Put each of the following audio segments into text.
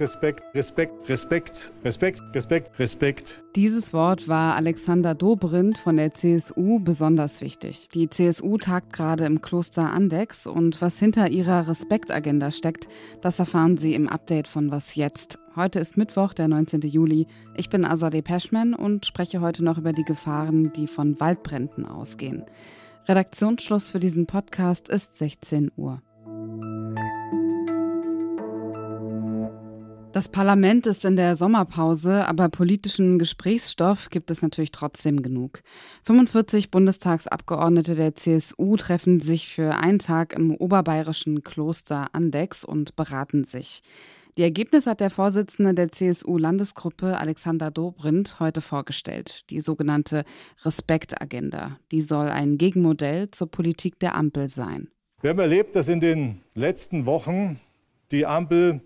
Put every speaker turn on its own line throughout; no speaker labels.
Respekt, Respekt, Respekt, Respekt, Respekt, Respekt.
Dieses Wort war Alexander Dobrindt von der CSU besonders wichtig. Die CSU tagt gerade im Kloster Andex und was hinter ihrer Respektagenda steckt, das erfahren Sie im Update von Was jetzt. Heute ist Mittwoch, der 19. Juli. Ich bin Azadeh Peschman und spreche heute noch über die Gefahren, die von Waldbränden ausgehen. Redaktionsschluss für diesen Podcast ist 16 Uhr. Das Parlament ist in der Sommerpause, aber politischen Gesprächsstoff gibt es natürlich trotzdem genug. 45 Bundestagsabgeordnete der CSU treffen sich für einen Tag im oberbayerischen Kloster Andex und beraten sich. Die Ergebnisse hat der Vorsitzende der CSU-Landesgruppe Alexander Dobrindt heute vorgestellt, die sogenannte Respektagenda. Die soll ein Gegenmodell zur Politik der Ampel sein.
Wir haben erlebt, dass in den letzten Wochen die Ampel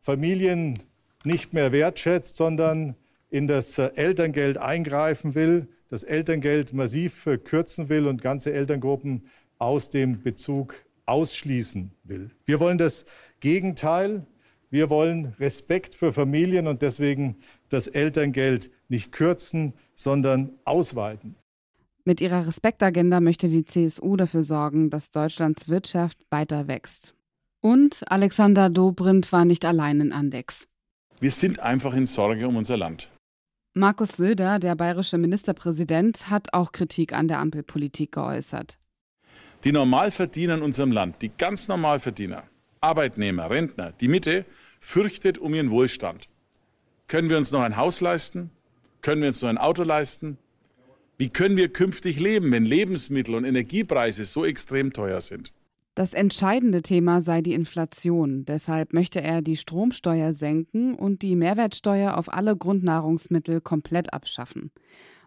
Familien nicht mehr wertschätzt, sondern in das äh, Elterngeld eingreifen will, das Elterngeld massiv kürzen will und ganze Elterngruppen aus dem Bezug ausschließen will. Wir wollen das Gegenteil. Wir wollen Respekt für Familien und deswegen das Elterngeld nicht kürzen, sondern ausweiten.
Mit ihrer Respektagenda möchte die CSU dafür sorgen, dass Deutschlands Wirtschaft weiter wächst. Und Alexander Dobrindt war nicht allein in Andex.
Wir sind einfach in Sorge um unser Land.
Markus Söder, der bayerische Ministerpräsident, hat auch Kritik an der Ampelpolitik geäußert.
Die Normalverdiener in unserem Land, die ganz Normalverdiener, Arbeitnehmer, Rentner, die Mitte, fürchtet um ihren Wohlstand. Können wir uns noch ein Haus leisten? Können wir uns noch ein Auto leisten? Wie können wir künftig leben, wenn Lebensmittel und Energiepreise so extrem teuer sind?
Das entscheidende Thema sei die Inflation. Deshalb möchte er die Stromsteuer senken und die Mehrwertsteuer auf alle Grundnahrungsmittel komplett abschaffen.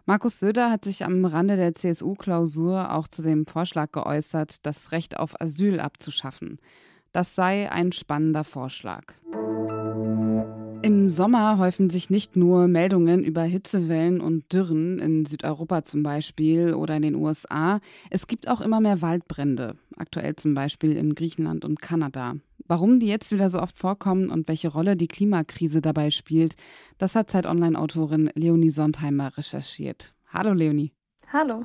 Markus Söder hat sich am Rande der CSU-Klausur auch zu dem Vorschlag geäußert, das Recht auf Asyl abzuschaffen. Das sei ein spannender Vorschlag. Im Sommer häufen sich nicht nur Meldungen über Hitzewellen und Dürren in Südeuropa zum Beispiel oder in den USA. Es gibt auch immer mehr Waldbrände, aktuell zum Beispiel in Griechenland und Kanada. Warum die jetzt wieder so oft vorkommen und welche Rolle die Klimakrise dabei spielt, das hat Zeit Online-Autorin Leonie Sondheimer recherchiert. Hallo Leonie.
Hallo.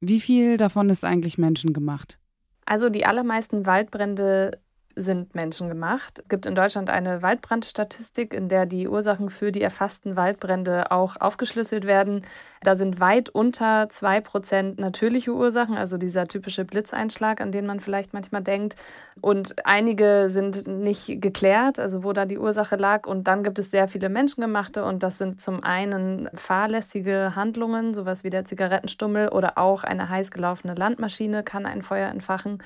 Wie viel davon ist eigentlich menschengemacht?
Also die allermeisten Waldbrände sind menschengemacht. Es gibt in Deutschland eine Waldbrandstatistik, in der die Ursachen für die erfassten Waldbrände auch aufgeschlüsselt werden. Da sind weit unter zwei Prozent natürliche Ursachen, also dieser typische Blitzeinschlag, an den man vielleicht manchmal denkt. Und einige sind nicht geklärt, also wo da die Ursache lag. Und dann gibt es sehr viele menschengemachte und das sind zum einen fahrlässige Handlungen, sowas wie der Zigarettenstummel oder auch eine heiß gelaufene Landmaschine kann ein Feuer entfachen.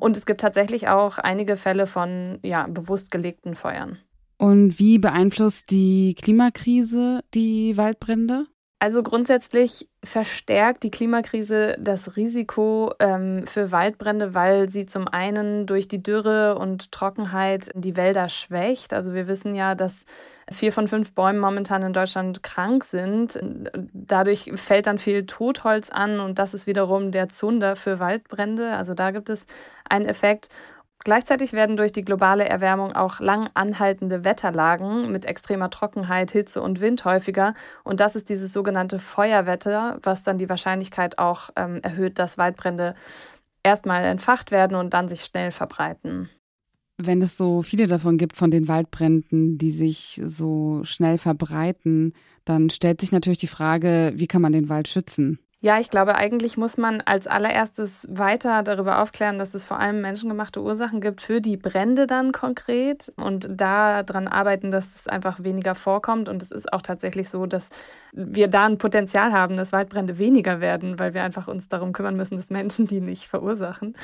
Und es gibt tatsächlich auch einige Fälle von ja, bewusst gelegten Feuern.
Und wie beeinflusst die Klimakrise die Waldbrände?
Also grundsätzlich verstärkt die Klimakrise das Risiko ähm, für Waldbrände, weil sie zum einen durch die Dürre und Trockenheit die Wälder schwächt. Also wir wissen ja, dass vier von fünf Bäumen momentan in Deutschland krank sind. Dadurch fällt dann viel Totholz an und das ist wiederum der Zunder für Waldbrände. Also da gibt es einen Effekt. Gleichzeitig werden durch die globale Erwärmung auch lang anhaltende Wetterlagen mit extremer Trockenheit, Hitze und Wind häufiger. Und das ist dieses sogenannte Feuerwetter, was dann die Wahrscheinlichkeit auch ähm, erhöht, dass Waldbrände erstmal entfacht werden und dann sich schnell verbreiten.
Wenn es so viele davon gibt, von den Waldbränden, die sich so schnell verbreiten, dann stellt sich natürlich die Frage, wie kann man den Wald schützen?
Ja, ich glaube, eigentlich muss man als allererstes weiter darüber aufklären, dass es vor allem menschengemachte Ursachen gibt für die Brände dann konkret und daran arbeiten, dass es einfach weniger vorkommt. Und es ist auch tatsächlich so, dass wir da ein Potenzial haben, dass Waldbrände weniger werden, weil wir einfach uns darum kümmern müssen, dass Menschen die nicht verursachen.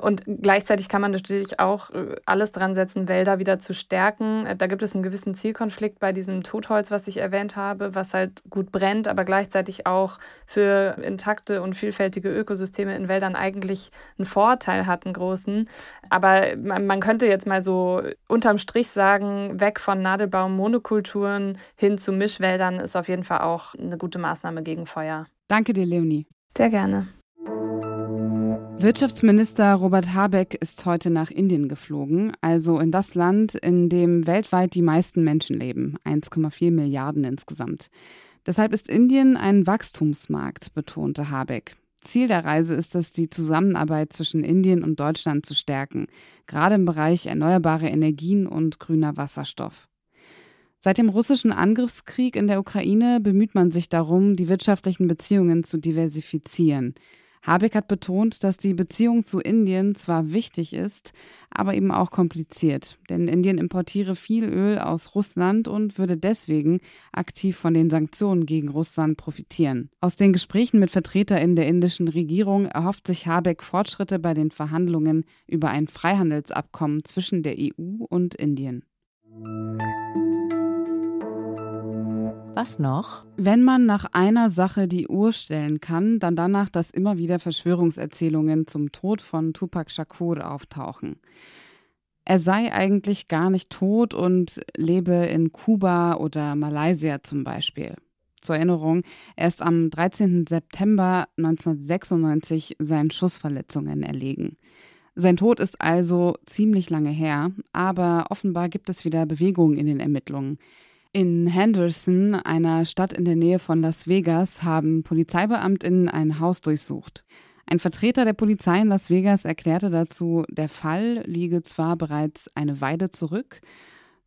Und gleichzeitig kann man natürlich auch äh, alles dran setzen, Wälder wieder zu stärken. Da gibt es einen gewissen Zielkonflikt bei diesem Totholz, was ich erwähnt habe, was halt gut brennt, aber gleichzeitig auch für intakte und vielfältige Ökosysteme in Wäldern eigentlich einen Vorteil hat, einen großen. Aber man könnte jetzt mal so unterm Strich sagen, weg von Nadelbaum-Monokulturen hin zu Mischwäldern ist auf jeden Fall auch eine gute Maßnahme gegen Feuer.
Danke dir, Leonie.
Sehr gerne.
Wirtschaftsminister Robert Habeck ist heute nach Indien geflogen, also in das Land, in dem weltweit die meisten Menschen leben, 1,4 Milliarden insgesamt. Deshalb ist Indien ein Wachstumsmarkt, betonte Habeck. Ziel der Reise ist es, die Zusammenarbeit zwischen Indien und Deutschland zu stärken, gerade im Bereich erneuerbare Energien und grüner Wasserstoff. Seit dem russischen Angriffskrieg in der Ukraine bemüht man sich darum, die wirtschaftlichen Beziehungen zu diversifizieren. Habeck hat betont, dass die Beziehung zu Indien zwar wichtig ist, aber eben auch kompliziert. Denn Indien importiere viel Öl aus Russland und würde deswegen aktiv von den Sanktionen gegen Russland profitieren. Aus den Gesprächen mit VertreterInnen der indischen Regierung erhofft sich Habeck Fortschritte bei den Verhandlungen über ein Freihandelsabkommen zwischen der EU und Indien.
Was noch?
Wenn man nach einer Sache die Uhr stellen kann, dann danach, dass immer wieder Verschwörungserzählungen zum Tod von Tupac Shakur auftauchen. Er sei eigentlich gar nicht tot und lebe in Kuba oder Malaysia zum Beispiel. Zur Erinnerung, er ist am 13. September 1996 seinen Schussverletzungen erlegen. Sein Tod ist also ziemlich lange her, aber offenbar gibt es wieder Bewegungen in den Ermittlungen. In Henderson, einer Stadt in der Nähe von Las Vegas, haben Polizeibeamtinnen ein Haus durchsucht. Ein Vertreter der Polizei in Las Vegas erklärte dazu, der Fall liege zwar bereits eine Weile zurück,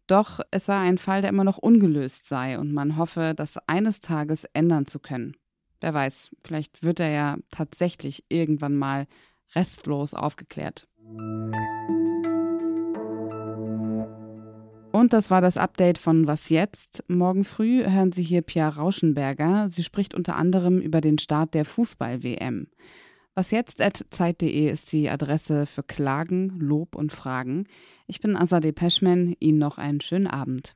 doch es sei ein Fall, der immer noch ungelöst sei und man hoffe, das eines Tages ändern zu können. Wer weiß, vielleicht wird er ja tatsächlich irgendwann mal restlos aufgeklärt. Und das war das Update von Was jetzt? Morgen früh hören Sie hier Pia Rauschenberger. Sie spricht unter anderem über den Start der Fußball-WM. Was jetzt zeit.de ist die Adresse für Klagen, Lob und Fragen. Ich bin Azadeh Peschman. Ihnen noch einen schönen Abend.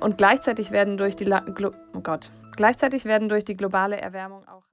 Und gleichzeitig werden durch die La Glo oh Gott, gleichzeitig werden durch die globale Erwärmung auch